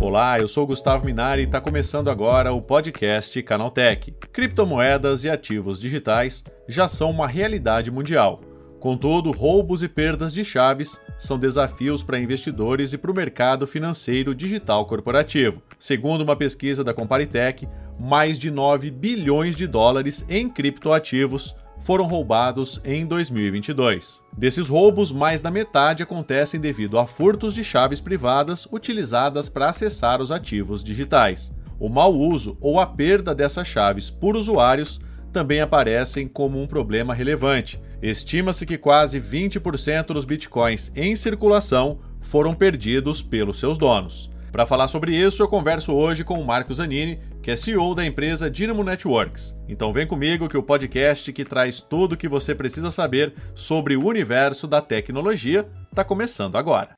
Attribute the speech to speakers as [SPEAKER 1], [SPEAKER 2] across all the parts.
[SPEAKER 1] Olá, eu sou Gustavo Minari e está começando agora o podcast Canaltech. Criptomoedas e ativos digitais já são uma realidade mundial. Contudo, roubos e perdas de chaves são desafios para investidores e para o mercado financeiro digital corporativo. Segundo uma pesquisa da Comparitech, mais de 9 bilhões de dólares em criptoativos foram roubados em 2022. Desses roubos, mais da metade acontecem devido a furtos de chaves privadas utilizadas para acessar os ativos digitais. O mau uso ou a perda dessas chaves por usuários também aparecem como um problema relevante. Estima-se que quase 20% dos bitcoins em circulação foram perdidos pelos seus donos. Para falar sobre isso, eu converso hoje com o Marco Zanini, que é CEO da empresa Dynamo Networks. Então vem comigo que o podcast que traz tudo o que você precisa saber sobre o universo da tecnologia está começando agora.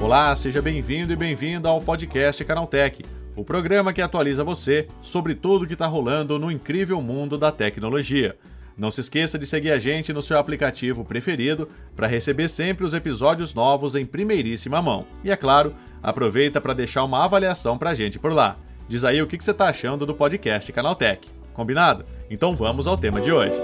[SPEAKER 1] Olá, seja bem-vindo e bem-vinda ao podcast Canaltech, o programa que atualiza você sobre tudo o que está rolando no incrível mundo da tecnologia. Não se esqueça de seguir a gente no seu aplicativo preferido para receber sempre os episódios novos em primeiríssima mão. E é claro, aproveita para deixar uma avaliação para a gente por lá. Diz aí o que você está achando do podcast Canaltech. Combinado? Então vamos ao tema de hoje.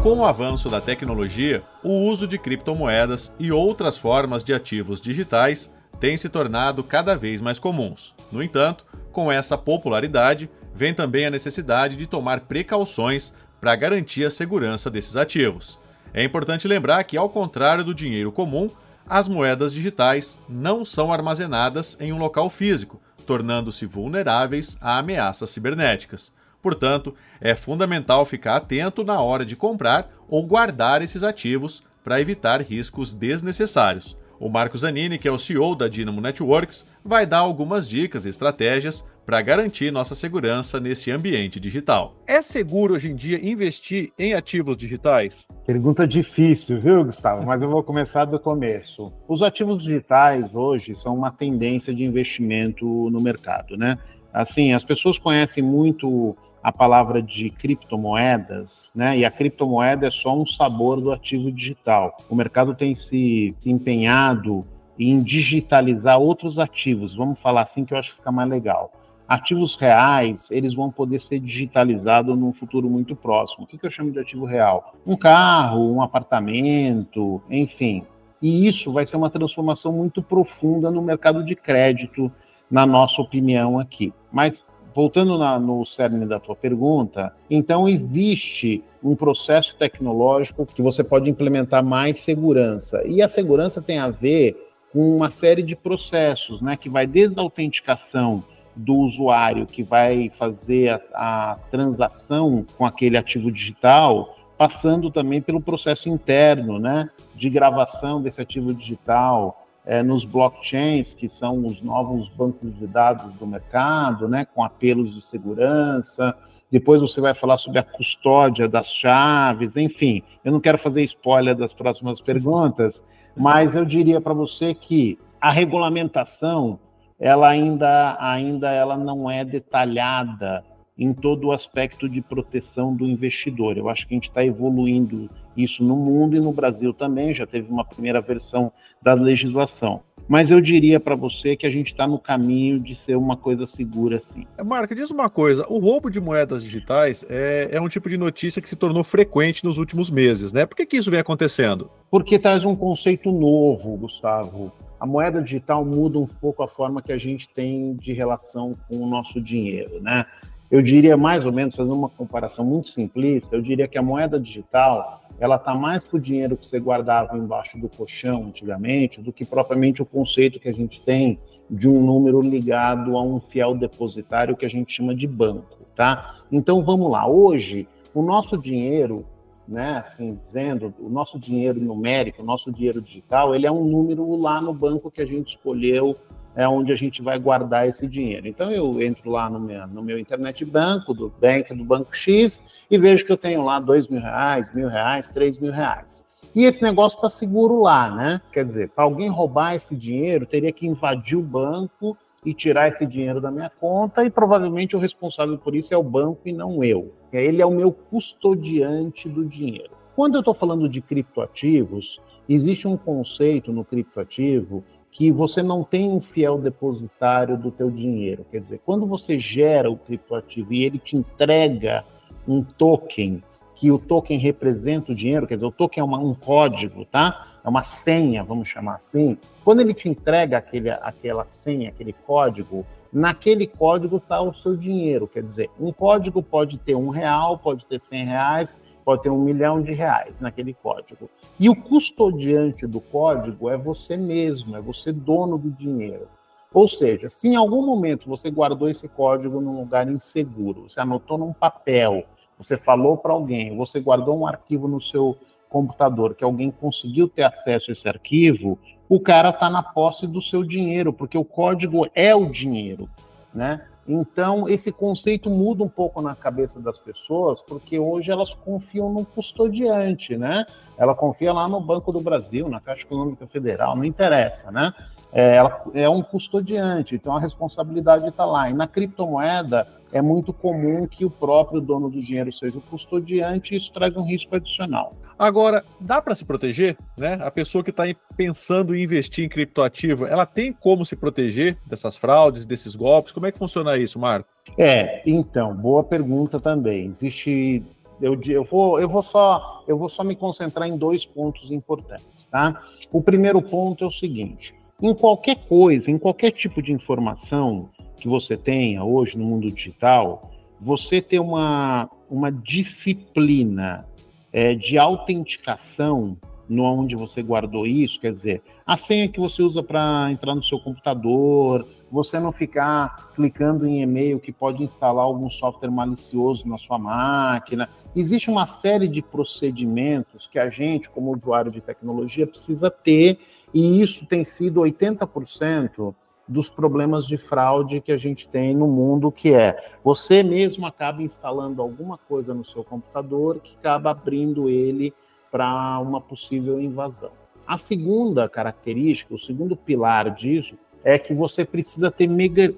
[SPEAKER 1] Com o avanço da tecnologia, o uso de criptomoedas e outras formas de ativos digitais tem se tornado cada vez mais comuns. No entanto, com essa popularidade, vem também a necessidade de tomar precauções para garantir a segurança desses ativos. É importante lembrar que, ao contrário do dinheiro comum, as moedas digitais não são armazenadas em um local físico, tornando-se vulneráveis a ameaças cibernéticas. Portanto, é fundamental ficar atento na hora de comprar ou guardar esses ativos para evitar riscos desnecessários. O Marcos Zanini, que é o CEO da Dynamo Networks, vai dar algumas dicas e estratégias para garantir nossa segurança nesse ambiente digital. É seguro hoje em dia investir em ativos digitais?
[SPEAKER 2] Pergunta difícil, viu, Gustavo? Mas eu vou começar do começo. Os ativos digitais hoje são uma tendência de investimento no mercado, né? Assim, as pessoas conhecem muito a palavra de criptomoedas, né? E a criptomoeda é só um sabor do ativo digital. O mercado tem se empenhado em digitalizar outros ativos, vamos falar assim que eu acho que fica mais legal. Ativos reais, eles vão poder ser digitalizados num futuro muito próximo. O que, eu chamo de ativo real? Um carro, um apartamento, enfim. E isso vai ser uma transformação muito profunda no mercado de crédito, na nossa opinião aqui. Mas voltando na, no cerne da tua pergunta, então existe um processo tecnológico que você pode implementar mais segurança. E a segurança tem a ver com uma série de processos, né, que vai desde a autenticação do usuário que vai fazer a, a transação com aquele ativo digital, passando também pelo processo interno, né, de gravação desse ativo digital, é, nos blockchains, que são os novos bancos de dados do mercado, né, com apelos de segurança. Depois você vai falar sobre a custódia das chaves, enfim. Eu não quero fazer spoiler das próximas perguntas, mas eu diria para você que a regulamentação ela ainda, ainda ela não é detalhada em todo o aspecto de proteção do investidor. Eu acho que a gente está evoluindo isso no mundo e no Brasil também, já teve uma primeira versão da legislação. Mas eu diria para você que a gente está no caminho de ser uma coisa segura, sim.
[SPEAKER 1] Marca, diz uma coisa: o roubo de moedas digitais é, é, um tipo de notícia que se tornou frequente nos últimos meses, né? Por que, que isso vem acontecendo?
[SPEAKER 2] Porque traz um conceito novo, Gustavo. A moeda digital muda um pouco a forma que a gente tem de relação com o nosso dinheiro, né? Eu diria mais ou menos, fazendo uma comparação muito simplista, eu diria que a moeda digital ela está mais para o dinheiro que você guardava embaixo do colchão antigamente do que propriamente o conceito que a gente tem de um número ligado a um fiel depositário que a gente chama de banco, tá? Então vamos lá. Hoje o nosso dinheiro, né, assim dizendo, o nosso dinheiro numérico, o nosso dinheiro digital, ele é um número lá no banco que a gente escolheu é onde a gente vai guardar esse dinheiro. Então eu entro lá no meu, no meu internet banco, do bank do banco X, e vejo que eu tenho lá dois mil reais, mil reais, três mil reais. E esse negócio está seguro lá, né? Quer dizer, para alguém roubar esse dinheiro, teria que invadir o banco e tirar esse dinheiro da minha conta, e provavelmente o responsável por isso é o banco e não eu. Ele é o meu custodiante do dinheiro. Quando eu estou falando de criptoativos, existe um conceito no criptoativo que você não tem um fiel depositário do teu dinheiro. Quer dizer, quando você gera o criptoativo e ele te entrega um token, que o token representa o dinheiro, quer dizer, o token é uma, um código, tá? É uma senha, vamos chamar assim. Quando ele te entrega aquele, aquela senha, aquele código, naquele código está o seu dinheiro. Quer dizer, um código pode ter um real, pode ter cem reais, pode ter um milhão de reais naquele código. E o custodiante do código é você mesmo, é você dono do dinheiro. Ou seja, se em algum momento você guardou esse código num lugar inseguro, você anotou num papel, você falou para alguém, você guardou um arquivo no seu computador, que alguém conseguiu ter acesso a esse arquivo, o cara está na posse do seu dinheiro, porque o código é o dinheiro, né? Então, esse conceito muda um pouco na cabeça das pessoas, porque hoje elas confiam no custodiante, né? Ela confia lá no Banco do Brasil, na Caixa Econômica Federal, não interessa, né? É, ela é um custodiante, então a responsabilidade está lá. E na criptomoeda é muito comum que o próprio dono do dinheiro seja o custodiante e isso traz um risco adicional.
[SPEAKER 1] Agora, dá para se proteger? Né? A pessoa que está pensando em investir em criptoativo, ela tem como se proteger dessas fraudes, desses golpes? Como é que funciona isso, Marco?
[SPEAKER 2] É, então, boa pergunta também. Existe. Eu, eu, vou, eu, vou só, eu vou só me concentrar em dois pontos importantes, tá? O primeiro ponto é o seguinte: em qualquer coisa, em qualquer tipo de informação, que você tenha hoje no mundo digital, você ter uma, uma disciplina é, de autenticação no onde você guardou isso, quer dizer, a senha que você usa para entrar no seu computador, você não ficar clicando em e-mail que pode instalar algum software malicioso na sua máquina. Existe uma série de procedimentos que a gente, como usuário de tecnologia, precisa ter, e isso tem sido 80% dos problemas de fraude que a gente tem no mundo, que é você mesmo acaba instalando alguma coisa no seu computador que acaba abrindo ele para uma possível invasão. A segunda característica, o segundo pilar disso, é que você precisa ter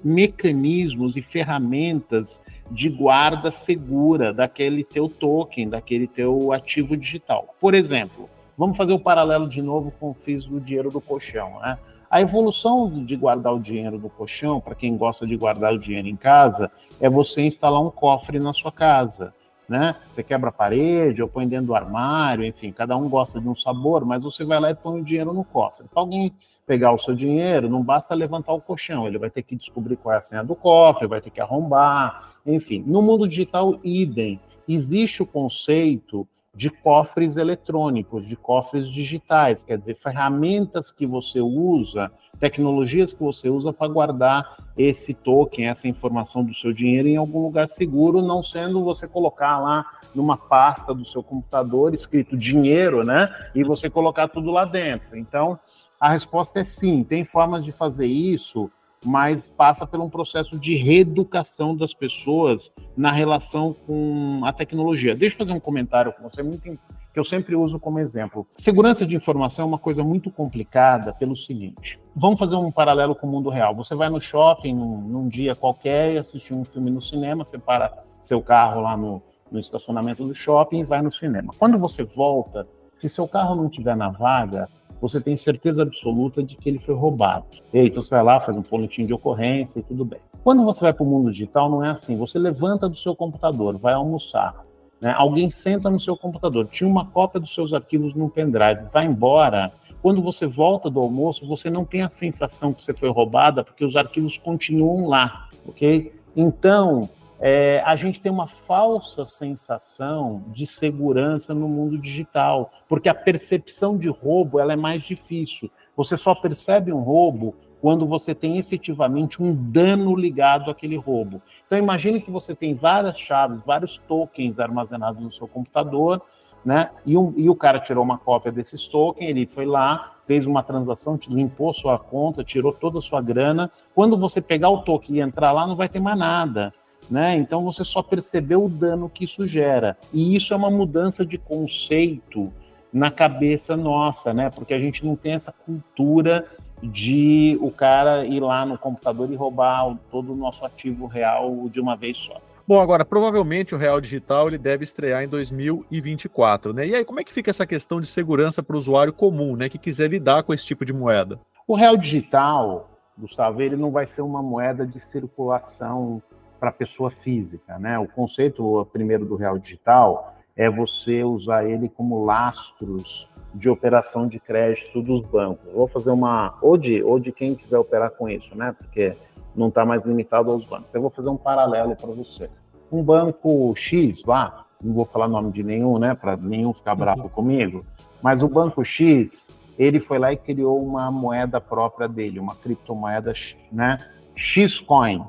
[SPEAKER 2] mecanismos e ferramentas de guarda segura daquele teu token, daquele teu ativo digital. Por exemplo, vamos fazer o paralelo de novo com o FIS do dinheiro do colchão, né? A evolução de guardar o dinheiro do colchão, para quem gosta de guardar o dinheiro em casa, é você instalar um cofre na sua casa. Né? Você quebra a parede ou põe dentro do armário, enfim, cada um gosta de um sabor, mas você vai lá e põe o dinheiro no cofre. Para alguém pegar o seu dinheiro, não basta levantar o colchão, ele vai ter que descobrir qual é a senha do cofre, vai ter que arrombar, enfim. No mundo digital, idem. Existe o conceito de cofres eletrônicos, de cofres digitais, quer dizer, ferramentas que você usa, tecnologias que você usa para guardar esse token, essa informação do seu dinheiro em algum lugar seguro, não sendo você colocar lá numa pasta do seu computador escrito dinheiro, né? E você colocar tudo lá dentro. Então, a resposta é sim, tem formas de fazer isso mas passa por um processo de reeducação das pessoas na relação com a tecnologia. Deixa eu fazer um comentário com você muito que eu sempre uso como exemplo. Segurança de informação é uma coisa muito complicada pelo seguinte. Vamos fazer um paralelo com o mundo real. Você vai no shopping num, num dia qualquer e assistir um filme no cinema, você para seu carro lá no, no estacionamento do shopping e vai no cinema. Quando você volta, se seu carro não estiver na vaga, você tem certeza absoluta de que ele foi roubado. E aí, então você vai lá, faz um boletim de ocorrência e tudo bem. Quando você vai para o mundo digital, não é assim. Você levanta do seu computador, vai almoçar. Né? Alguém senta no seu computador, tinha uma cópia dos seus arquivos no pendrive, vai embora. Quando você volta do almoço, você não tem a sensação que você foi roubada, porque os arquivos continuam lá, ok? Então, é, a gente tem uma falsa sensação de segurança no mundo digital, porque a percepção de roubo ela é mais difícil. Você só percebe um roubo quando você tem efetivamente um dano ligado àquele roubo. Então imagine que você tem várias chaves, vários tokens armazenados no seu computador, né? E, um, e o cara tirou uma cópia desses tokens, ele foi lá, fez uma transação, limpou sua conta, tirou toda a sua grana. Quando você pegar o token e entrar lá, não vai ter mais nada né? Então você só percebeu o dano que isso gera. E isso é uma mudança de conceito na cabeça nossa, né? Porque a gente não tem essa cultura de o cara ir lá no computador e roubar todo o nosso ativo real de uma vez só.
[SPEAKER 1] Bom, agora, provavelmente o Real Digital ele deve estrear em 2024, né? E aí, como é que fica essa questão de segurança para o usuário comum, né, que quiser lidar com esse tipo de moeda?
[SPEAKER 2] O Real Digital, Gustavo, ele não vai ser uma moeda de circulação para pessoa física, né? O conceito primeiro do Real Digital é você usar ele como lastros de operação de crédito dos bancos. Vou fazer uma ou de ou de quem quiser operar com isso, né? Porque não está mais limitado aos bancos. Eu vou fazer um paralelo para você. Um banco X, vá, não vou falar nome de nenhum, né? Para nenhum ficar bravo uhum. comigo. Mas o banco X, ele foi lá e criou uma moeda própria dele, uma criptomoeda, né? Xcoin,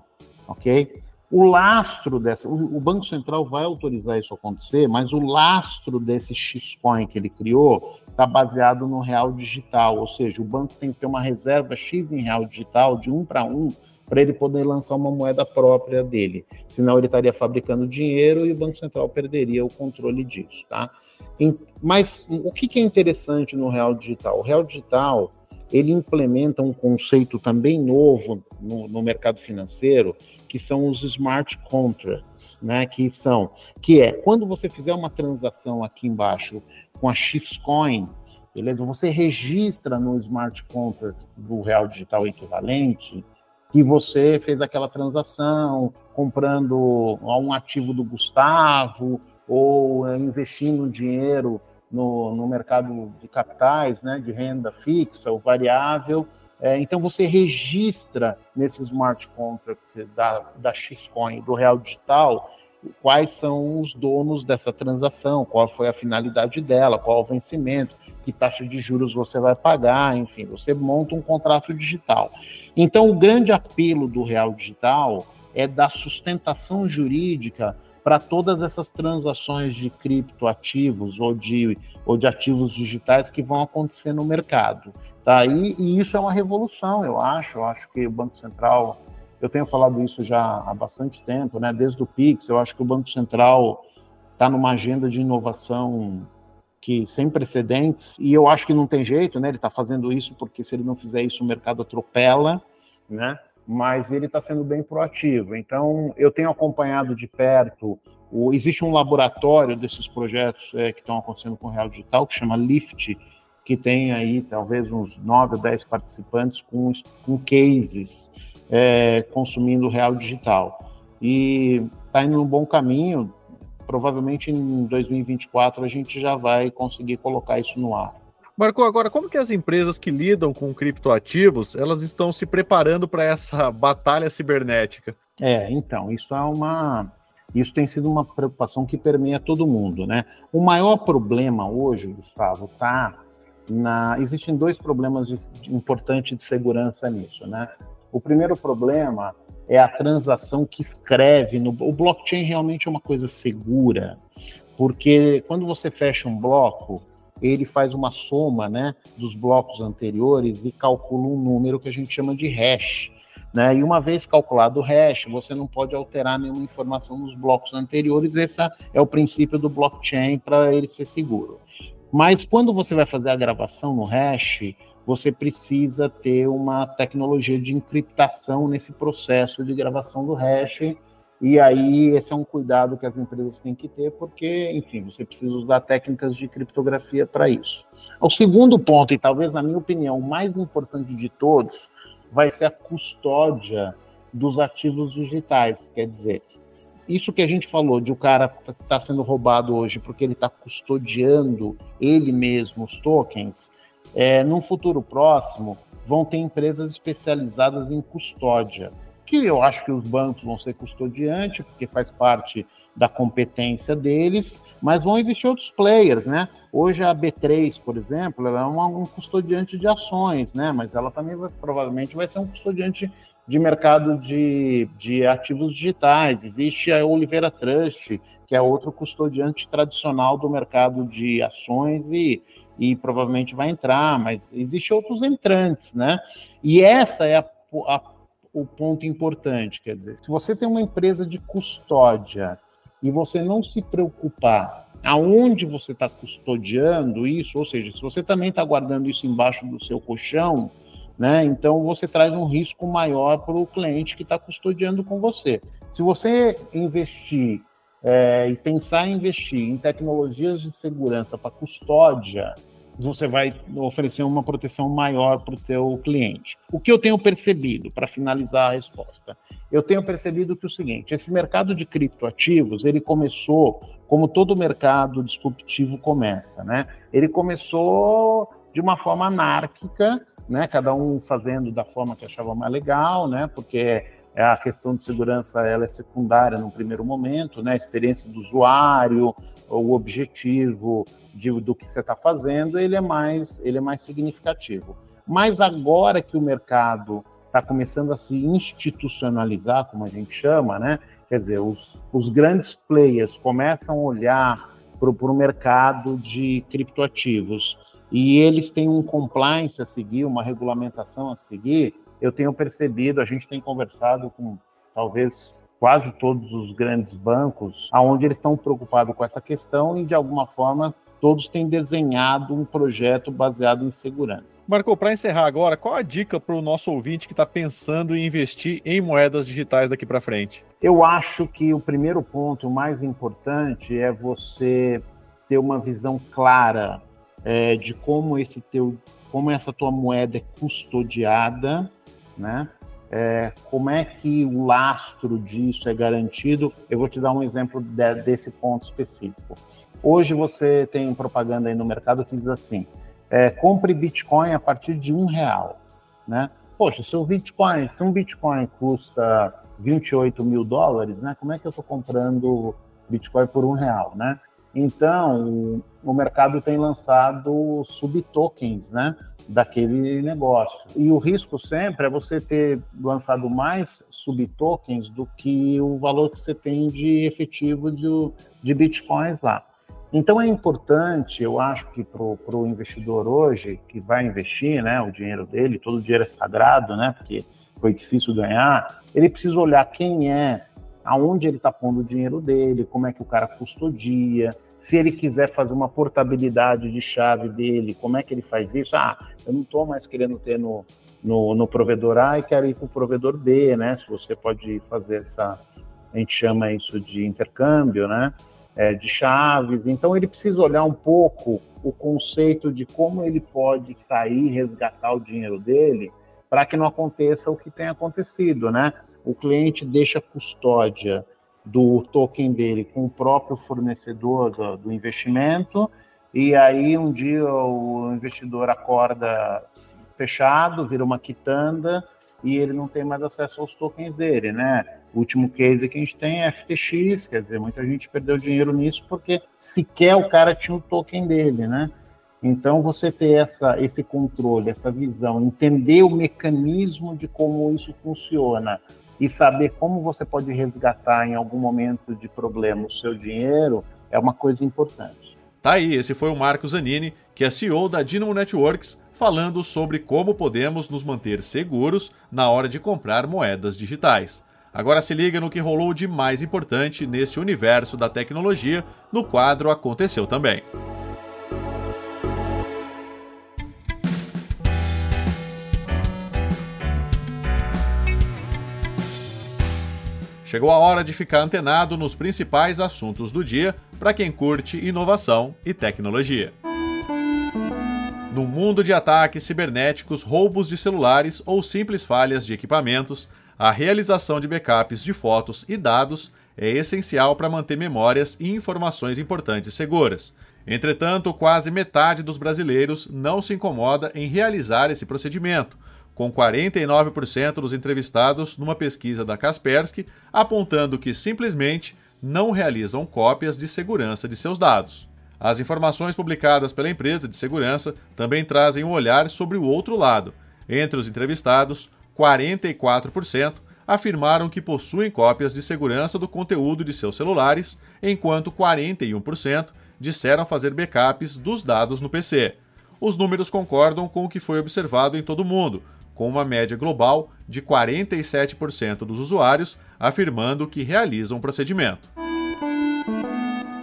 [SPEAKER 2] ok? O lastro dessa, o, Banco Central vai autorizar isso acontecer, mas o lastro desse Xcoin que ele criou está baseado no real digital, ou seja, o banco tem que ter uma reserva X em real digital de um para um para ele poder lançar uma moeda própria dele. Senão ele estaria fabricando dinheiro e o Banco Central perderia o controle disso, tá? Mas o que é interessante no real digital? O real digital ele implementa um conceito também novo no, no mercado financeiro, que são os smart contracts, né? Que são, que é quando você fizer uma transação aqui embaixo com a Xcoin, beleza? Você registra no smart contract do real digital equivalente que você fez aquela transação comprando um ativo do Gustavo ou investindo dinheiro no, no mercado de capitais, né, de renda fixa ou variável. É, então você registra nesse smart contract da, da Xcoin, do Real Digital, quais são os donos dessa transação, qual foi a finalidade dela, qual o vencimento, que taxa de juros você vai pagar, enfim, você monta um contrato digital. Então, o grande apelo do Real Digital é dar sustentação jurídica para todas essas transações de criptoativos ou de, ou de ativos digitais que vão acontecer no mercado. Tá? E, e isso é uma revolução, eu acho. Eu acho que o Banco Central, eu tenho falado isso já há bastante tempo, né? desde o Pix, eu acho que o Banco Central está numa agenda de inovação que sem precedentes, e eu acho que não tem jeito, né? Ele está fazendo isso porque se ele não fizer isso, o mercado atropela, né? Mas ele está sendo bem proativo. Então, eu tenho acompanhado de perto. O, existe um laboratório desses projetos é, que estão acontecendo com o Real Digital, que chama Lift, que tem aí talvez uns 9 ou 10 participantes com, com cases é, consumindo Real Digital. E está indo num bom caminho, provavelmente em 2024 a gente já vai conseguir colocar isso no ar.
[SPEAKER 1] Marco, agora como que as empresas que lidam com criptoativos, elas estão se preparando para essa batalha cibernética?
[SPEAKER 2] É, então, isso é uma isso tem sido uma preocupação que permeia todo mundo, né? O maior problema hoje, Gustavo, tá na existem dois problemas de, de, importantes de segurança nisso, né? O primeiro problema é a transação que escreve no. O blockchain realmente é uma coisa segura, porque quando você fecha um bloco, ele faz uma soma né, dos blocos anteriores e calcula um número que a gente chama de hash. Né? E uma vez calculado o hash, você não pode alterar nenhuma informação nos blocos anteriores. Esse é o princípio do blockchain para ele ser seguro. Mas quando você vai fazer a gravação no hash, você precisa ter uma tecnologia de encriptação nesse processo de gravação do hash. E aí, esse é um cuidado que as empresas têm que ter, porque, enfim, você precisa usar técnicas de criptografia para isso. O segundo ponto, e talvez, na minha opinião, o mais importante de todos, vai ser a custódia dos ativos digitais. Quer dizer, isso que a gente falou de o cara estar tá sendo roubado hoje porque ele está custodiando ele mesmo os tokens, é, num futuro próximo, vão ter empresas especializadas em custódia, que eu acho que os bancos vão ser custodiantes, porque faz parte da competência deles, mas vão existir outros players, né? Hoje a B3, por exemplo, ela é uma, um custodiante de ações, né? Mas ela também vai, provavelmente vai ser um custodiante de mercado de, de ativos digitais. Existe a Oliveira Trust, que é outro custodiante tradicional do mercado de ações e e provavelmente vai entrar, mas existem outros entrantes, né? E essa é a, a, o ponto importante, quer dizer, se você tem uma empresa de custódia e você não se preocupar aonde você está custodiando isso, ou seja, se você também está guardando isso embaixo do seu colchão, né? Então você traz um risco maior para o cliente que está custodiando com você. Se você investir é, e pensar em investir em tecnologias de segurança para custódia, você vai oferecer uma proteção maior para o teu cliente. O que eu tenho percebido, para finalizar a resposta, eu tenho percebido que é o seguinte, esse mercado de criptoativos, ele começou como todo mercado disruptivo começa, né? Ele começou de uma forma anárquica, né? Cada um fazendo da forma que achava mais legal, né? Porque a questão de segurança ela é secundária no primeiro momento, né? A experiência do usuário, o objetivo de, do que você está fazendo, ele é mais ele é mais significativo. Mas agora que o mercado está começando a se institucionalizar, como a gente chama, né? Quer dizer, os, os grandes players começam a olhar para o mercado de criptoativos e eles têm um compliance a seguir, uma regulamentação a seguir. Eu tenho percebido, a gente tem conversado com talvez quase todos os grandes bancos, aonde eles estão preocupados com essa questão e de alguma forma todos têm desenhado um projeto baseado em segurança.
[SPEAKER 1] Marco, para encerrar agora, qual a dica para o nosso ouvinte que está pensando em investir em moedas digitais daqui para frente?
[SPEAKER 2] Eu acho que o primeiro ponto mais importante é você ter uma visão clara é, de como esse teu, como essa tua moeda é custodiada, né? É, como é que o lastro disso é garantido? Eu vou te dar um exemplo de, desse ponto específico. Hoje você tem propaganda aí no mercado que diz assim: é, compre Bitcoin a partir de um real, né? Poxa, se Bitcoin, se um Bitcoin custa 28 mil dólares, né? Como é que eu estou comprando Bitcoin por um real, né? Então, o mercado tem lançado subtokens, né? Daquele negócio. E o risco sempre é você ter lançado mais subtokens do que o valor que você tem de efetivo de, de bitcoins lá. Então é importante, eu acho que para o investidor hoje, que vai investir né, o dinheiro dele, todo o dinheiro é sagrado, né? Porque foi difícil ganhar, ele precisa olhar quem é, aonde ele está pondo o dinheiro dele, como é que o cara custodia, se ele quiser fazer uma portabilidade de chave dele, como é que ele faz isso? Ah, eu não estou mais querendo ter no, no, no, provedor A e quero ir para o provedor B, né? Se você pode fazer essa, a gente chama isso de intercâmbio, né? É, de chaves. Então ele precisa olhar um pouco o conceito de como ele pode sair, resgatar o dinheiro dele para que não aconteça o que tem acontecido, né? O cliente deixa custódia do token dele com o próprio fornecedor do, do investimento, e aí um dia o investidor acorda fechado, vira uma quitanda, e ele não tem mais acesso aos tokens dele, né? O último case que a gente tem é FTX, quer dizer, muita gente perdeu dinheiro nisso porque sequer o cara tinha o token dele, né? Então, você ter essa, esse controle, essa visão, entender o mecanismo de como isso funciona e saber como você pode resgatar em algum momento de problema o seu dinheiro é uma coisa importante.
[SPEAKER 1] Tá aí, esse foi o Marcos Zanini, que é CEO da Dynamo Networks, falando sobre como podemos nos manter seguros na hora de comprar moedas digitais. Agora se liga no que rolou de mais importante nesse universo da tecnologia no quadro Aconteceu Também. Chegou a hora de ficar antenado nos principais assuntos do dia para quem curte inovação e tecnologia. No mundo de ataques cibernéticos, roubos de celulares ou simples falhas de equipamentos, a realização de backups de fotos e dados é essencial para manter memórias e informações importantes seguras. Entretanto, quase metade dos brasileiros não se incomoda em realizar esse procedimento, com 49% dos entrevistados numa pesquisa da Kaspersky apontando que simplesmente não realizam cópias de segurança de seus dados. As informações publicadas pela empresa de segurança também trazem um olhar sobre o outro lado. Entre os entrevistados, 44% afirmaram que possuem cópias de segurança do conteúdo de seus celulares, enquanto 41% disseram fazer backups dos dados no PC. Os números concordam com o que foi observado em todo o mundo, com uma média global de 47% dos usuários afirmando que realizam o procedimento.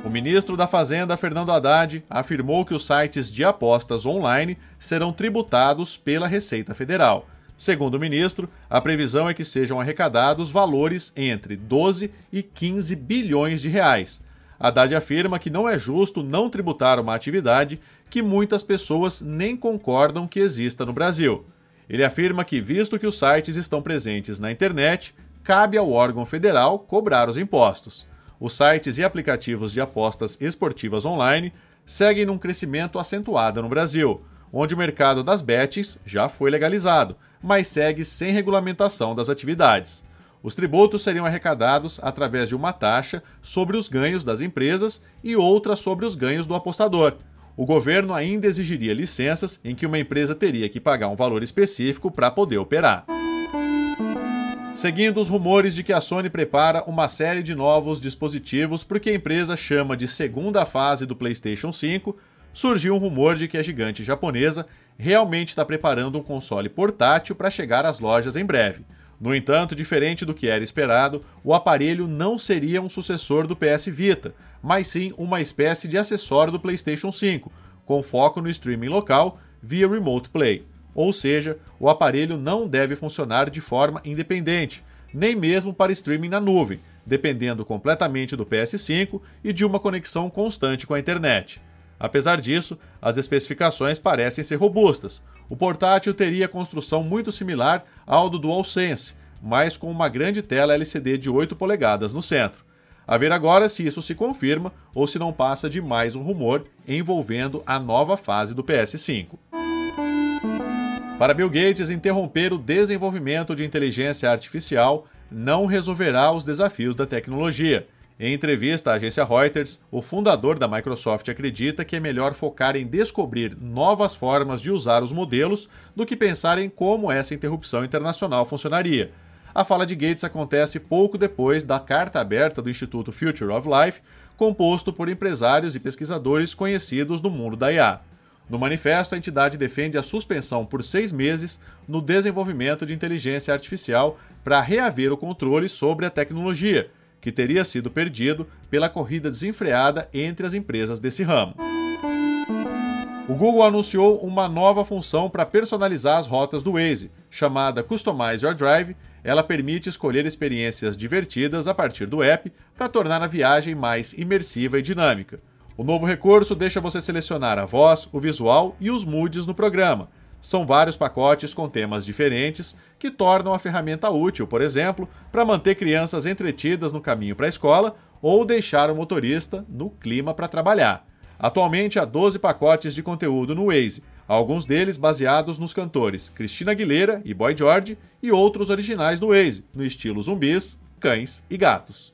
[SPEAKER 1] O ministro da Fazenda, Fernando Haddad, afirmou que os sites de apostas online serão tributados pela Receita Federal. Segundo o ministro, a previsão é que sejam arrecadados valores entre 12 e 15 bilhões de reais. Haddad afirma que não é justo não tributar uma atividade que muitas pessoas nem concordam que exista no Brasil. Ele afirma que, visto que os sites estão presentes na internet, cabe ao órgão federal cobrar os impostos. Os sites e aplicativos de apostas esportivas online seguem num crescimento acentuado no Brasil, onde o mercado das bets já foi legalizado, mas segue sem regulamentação das atividades. Os tributos seriam arrecadados através de uma taxa sobre os ganhos das empresas e outra sobre os ganhos do apostador. O governo ainda exigiria licenças em que uma empresa teria que pagar um valor específico para poder operar. Seguindo os rumores de que a Sony prepara uma série de novos dispositivos porque a empresa chama de segunda fase do PlayStation 5, surgiu um rumor de que a gigante japonesa realmente está preparando um console portátil para chegar às lojas em breve. No entanto, diferente do que era esperado, o aparelho não seria um sucessor do PS Vita, mas sim uma espécie de acessório do PlayStation 5, com foco no streaming local via Remote Play. Ou seja, o aparelho não deve funcionar de forma independente, nem mesmo para streaming na nuvem, dependendo completamente do PS5 e de uma conexão constante com a internet. Apesar disso, as especificações parecem ser robustas. O portátil teria construção muito similar ao do DualSense, mas com uma grande tela LCD de 8 polegadas no centro. A ver agora se isso se confirma ou se não passa de mais um rumor envolvendo a nova fase do PS5. Para Bill Gates, interromper o desenvolvimento de inteligência artificial não resolverá os desafios da tecnologia. Em entrevista à agência Reuters, o fundador da Microsoft acredita que é melhor focar em descobrir novas formas de usar os modelos do que pensar em como essa interrupção internacional funcionaria. A fala de Gates acontece pouco depois da carta aberta do Instituto Future of Life, composto por empresários e pesquisadores conhecidos no mundo da IA. No manifesto, a entidade defende a suspensão por seis meses no desenvolvimento de inteligência artificial para reaver o controle sobre a tecnologia que teria sido perdido pela corrida desenfreada entre as empresas desse ramo. O Google anunciou uma nova função para personalizar as rotas do Waze, chamada Customize Your Drive. Ela permite escolher experiências divertidas a partir do app para tornar a viagem mais imersiva e dinâmica. O novo recurso deixa você selecionar a voz, o visual e os moods no programa, são vários pacotes com temas diferentes que tornam a ferramenta útil, por exemplo, para manter crianças entretidas no caminho para a escola ou deixar o motorista no clima para trabalhar. Atualmente há 12 pacotes de conteúdo no Waze, alguns deles baseados nos cantores Cristina Aguilera e Boy George e outros originais do Waze, no estilo zumbis, cães e gatos.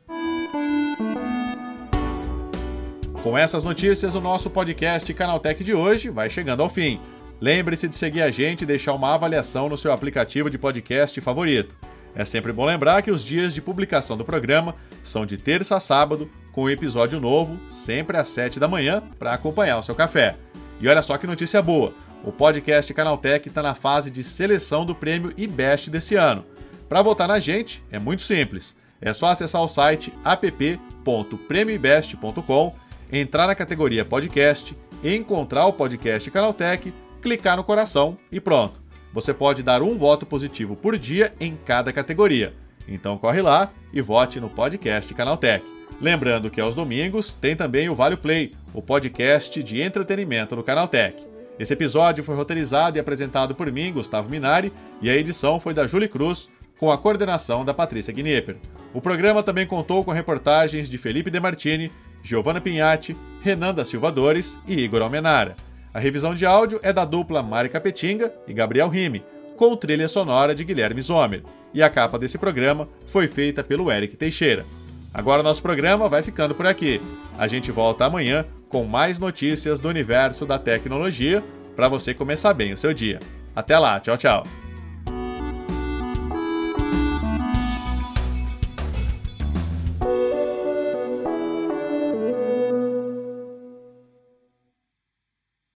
[SPEAKER 1] Com essas notícias, o nosso podcast Canaltech de hoje vai chegando ao fim. Lembre-se de seguir a gente e deixar uma avaliação no seu aplicativo de podcast favorito. É sempre bom lembrar que os dias de publicação do programa são de terça a sábado, com um episódio novo, sempre às 7 da manhã, para acompanhar o seu café. E olha só que notícia boa: o podcast Canaltech está na fase de seleção do prêmio IBEST desse ano. Para votar na gente, é muito simples. É só acessar o site app.premioibest.com, entrar na categoria podcast, encontrar o podcast Canaltech clicar no coração e pronto. Você pode dar um voto positivo por dia em cada categoria. Então corre lá e vote no podcast Canaltech. Lembrando que aos domingos tem também o Vale Play, o podcast de entretenimento do Canaltech. Esse episódio foi roteirizado e apresentado por mim, Gustavo Minari, e a edição foi da Julie Cruz, com a coordenação da Patrícia Gnipper. O programa também contou com reportagens de Felipe Demartini, Giovanna Pinhatti, Renan da Silva Dores e Igor Almenara. A revisão de áudio é da dupla Mari Capetinga e Gabriel Rime, com trilha sonora de Guilherme Zomer. E a capa desse programa foi feita pelo Eric Teixeira. Agora nosso programa vai ficando por aqui. A gente volta amanhã com mais notícias do universo da tecnologia para você começar bem o seu dia. Até lá, tchau, tchau.